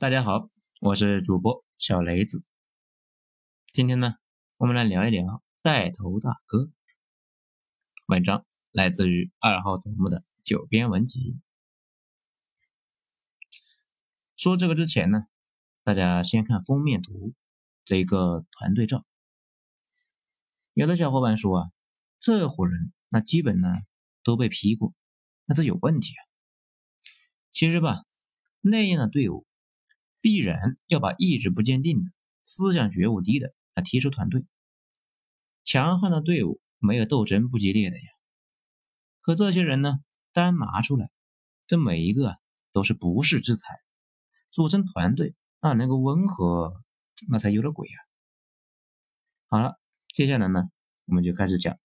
大家好，我是主播小雷子。今天呢，我们来聊一聊带头大哥。文章来自于二号头目的九编文集。说这个之前呢，大家先看封面图这一个团队照。有的小伙伴说啊，这伙人那基本呢都被批过，那这有问题啊。其实吧，那样的队伍。必然要把意志不坚定的、思想觉悟低的他踢出团队。强悍的队伍没有斗争不激烈的呀。可这些人呢，单拿出来，这每一个都是不世之才，组成团队那能够温和，那才有了鬼啊。好了，接下来呢，我们就开始讲。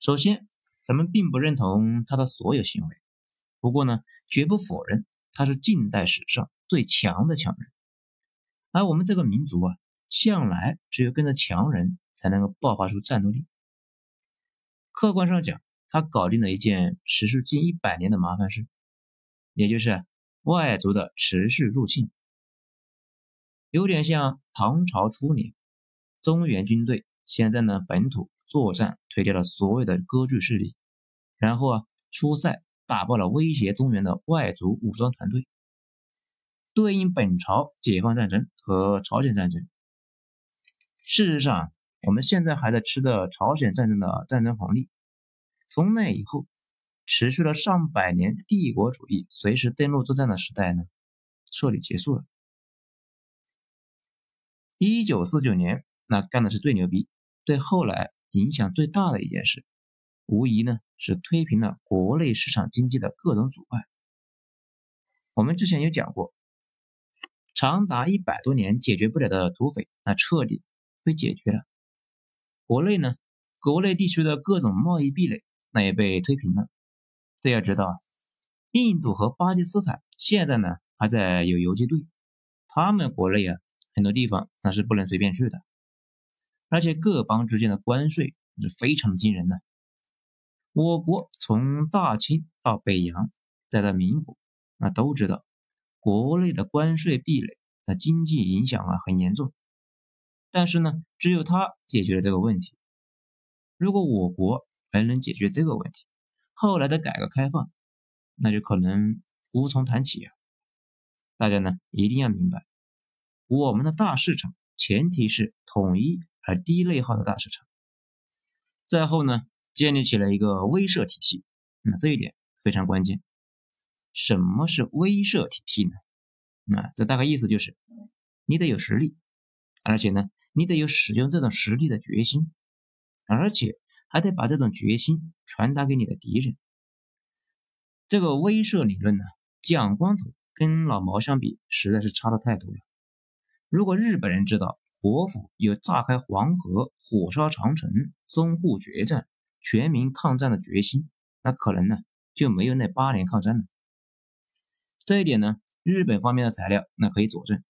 首先，咱们并不认同他的所有行为，不过呢，绝不否认。他是近代史上最强的强人，而我们这个民族啊，向来只有跟着强人才能够爆发出战斗力。客观上讲，他搞定了一件持续近一百年的麻烦事，也就是外族的持续入侵，有点像唐朝初年，中原军队先在呢本土作战，推掉了所有的割据势力，然后啊出塞。打爆了威胁中原的外族武装团队，对应本朝解放战争和朝鲜战争。事实上，我们现在还在吃着朝鲜战争的战争红利。从那以后，持续了上百年帝国主义随时登陆作战的时代呢，彻底结束了。一九四九年，那干的是最牛逼，对后来影响最大的一件事。无疑呢是推平了国内市场经济的各种阻碍。我们之前有讲过，长达一百多年解决不了的土匪，那彻底被解决了。国内呢，国内地区的各种贸易壁垒，那也被推平了。这要知道啊，印度和巴基斯坦现在呢还在有游击队，他们国内啊很多地方那是不能随便去的，而且各邦之间的关税是非常惊人的。我国从大清到北洋，再到民国，那都知道国内的关税壁垒，那经济影响啊很严重。但是呢，只有他解决了这个问题。如果我国还能解决这个问题，后来的改革开放，那就可能无从谈起啊。大家呢一定要明白，我们的大市场前提是统一而低内耗的大市场。再后呢？建立起了一个威慑体系，那这一点非常关键。什么是威慑体系呢？那这大概意思就是，你得有实力，而且呢，你得有使用这种实力的决心，而且还得把这种决心传达给你的敌人。这个威慑理论呢，蒋光头跟老毛相比，实在是差的太多了。如果日本人知道国府有炸开黄河、火烧长城、淞沪决战，全民抗战的决心，那可能呢就没有那八年抗战了。这一点呢，日本方面的材料那可以佐证。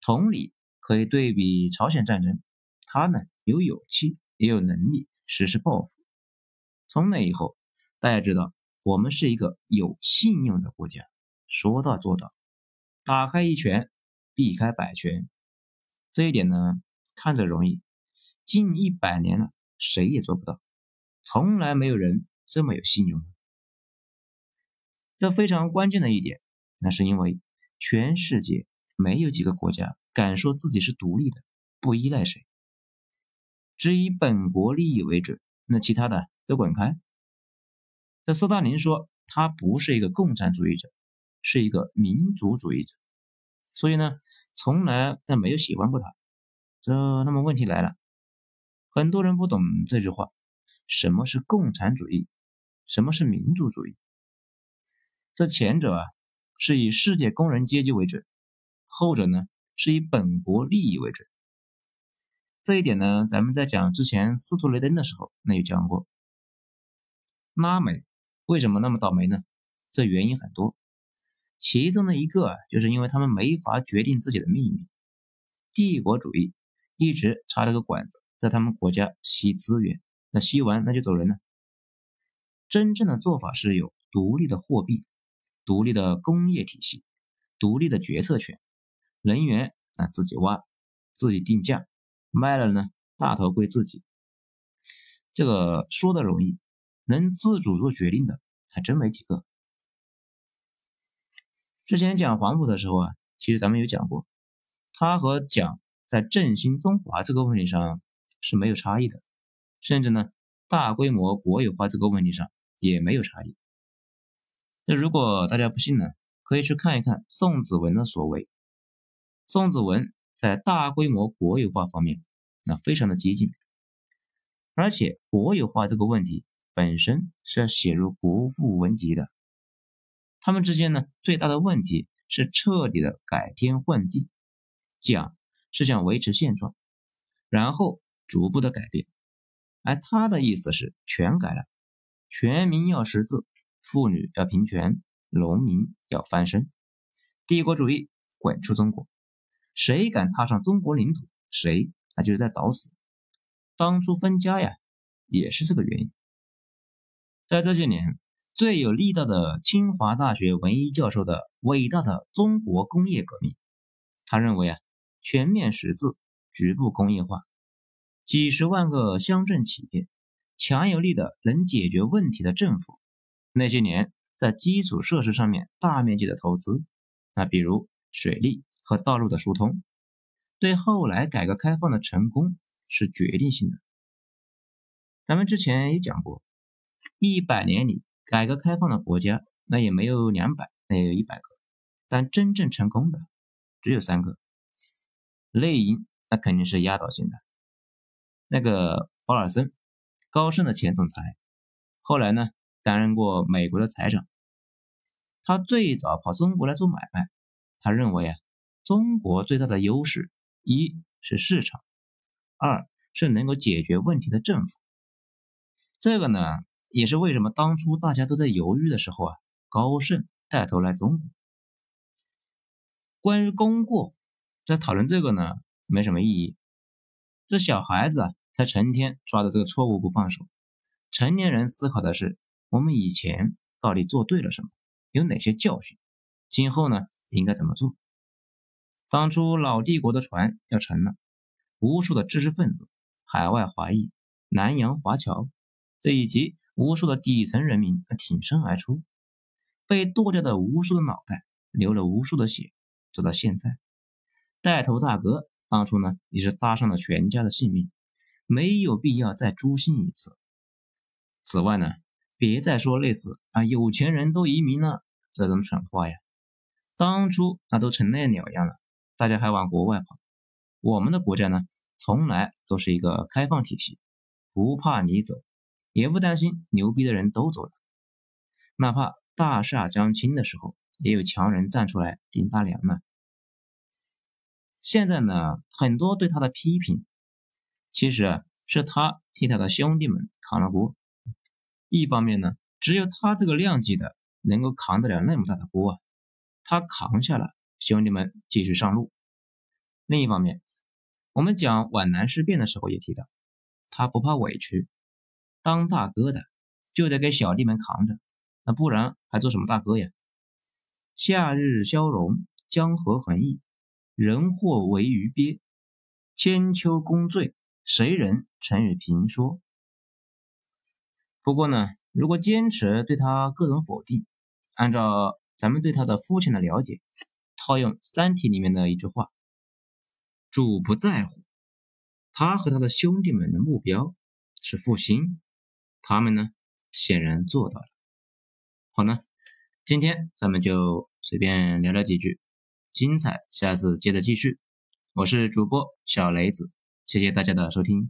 同理，可以对比朝鲜战争，他呢有勇气，也有能力实施报复。从那以后，大家知道我们是一个有信用的国家，说到做到，打开一拳，避开百拳。这一点呢看着容易，近一百年了，谁也做不到。从来没有人这么有信用。这非常关键的一点，那是因为全世界没有几个国家敢说自己是独立的，不依赖谁，只以本国利益为准，那其他的都滚开。这斯大林说他不是一个共产主义者，是一个民族主义者，所以呢，从来他没有喜欢过他。这那么问题来了，很多人不懂这句话。什么是共产主义？什么是民主主义？这前者啊是以世界工人阶级为准，后者呢是以本国利益为准。这一点呢，咱们在讲之前斯图雷登的时候，那有讲过。拉美为什么那么倒霉呢？这原因很多，其中的一个啊，就是因为他们没法决定自己的命运，帝国主义一直插了个管子，在他们国家吸资源。那吸完那就走人了。真正的做法是有独立的货币、独立的工业体系，独立的决策权，能源那自己挖，自己定价，卖了呢大头归自己。这个说的容易，能自主做决定的还真没几个。之前讲黄埔的时候啊，其实咱们有讲过，他和蒋在振兴中华这个问题上是没有差异的，甚至呢大规模国有化这个问题上也没有差异。那如果大家不信呢，可以去看一看宋子文的所为。宋子文在大规模国有化方面，那非常的激进，而且国有化这个问题本身是要写入国父文集的。他们之间呢，最大的问题是彻底的改天换地，蒋是想维持现状，然后逐步的改变，而他的意思是全改了，全民要识字。妇女要平权，农民要翻身，帝国主义滚出中国，谁敢踏上中国领土，谁那就是在找死。当初分家呀，也是这个原因。在这些年，最有力道的清华大学文一教授的伟大的中国工业革命，他认为啊，全面识字，局部工业化，几十万个乡镇企业，强有力的能解决问题的政府。那些年在基础设施上面大面积的投资，那比如水利和道路的疏通，对后来改革开放的成功是决定性的。咱们之前也讲过，一百年里改革开放的国家那也没有两百，那也有一百个，但真正成功的只有三个。内因那肯定是压倒性的，那个保尔森，高盛的前总裁，后来呢？担任过美国的财长，他最早跑中国来做买卖。他认为啊，中国最大的优势一是市场，二是能够解决问题的政府。这个呢，也是为什么当初大家都在犹豫的时候啊，高盛带头来中国。关于功过，在讨论这个呢，没什么意义。这小孩子啊，才成天抓着这个错误不放手，成年人思考的是。我们以前到底做对了什么？有哪些教训？今后呢，应该怎么做？当初老帝国的船要沉了，无数的知识分子、海外华裔、南洋华侨，这以及无数的底层人民他挺身而出，被剁掉的无数的脑袋，流了无数的血，走到现在，带头大哥当初呢也是搭上了全家的性命，没有必要再诛心一次。此外呢？别再说类似啊，有钱人都移民了这种蠢话呀！当初那都成那鸟样了，大家还往国外跑。我们的国家呢，从来都是一个开放体系，不怕你走，也不担心牛逼的人都走了。哪怕大厦将倾的时候，也有强人站出来顶大梁呢。现在呢，很多对他的批评，其实啊是他替他的兄弟们扛了锅。一方面呢，只有他这个量级的能够扛得了那么大的锅啊，他扛下了，兄弟们继续上路。另一方面，我们讲皖南事变的时候也提到，他不怕委屈，当大哥的就得给小弟们扛着，那不然还做什么大哥呀？夏日消融，江河横溢，人祸为鱼鳖，千秋功罪，谁人曾与评说？不过呢，如果坚持对他各种否定，按照咱们对他的肤浅的了解，套用《三体》里面的一句话：“主不在乎。”他和他的兄弟们的目标是复兴，他们呢显然做到了。好呢，今天咱们就随便聊聊几句，精彩下次接着继续。我是主播小雷子，谢谢大家的收听。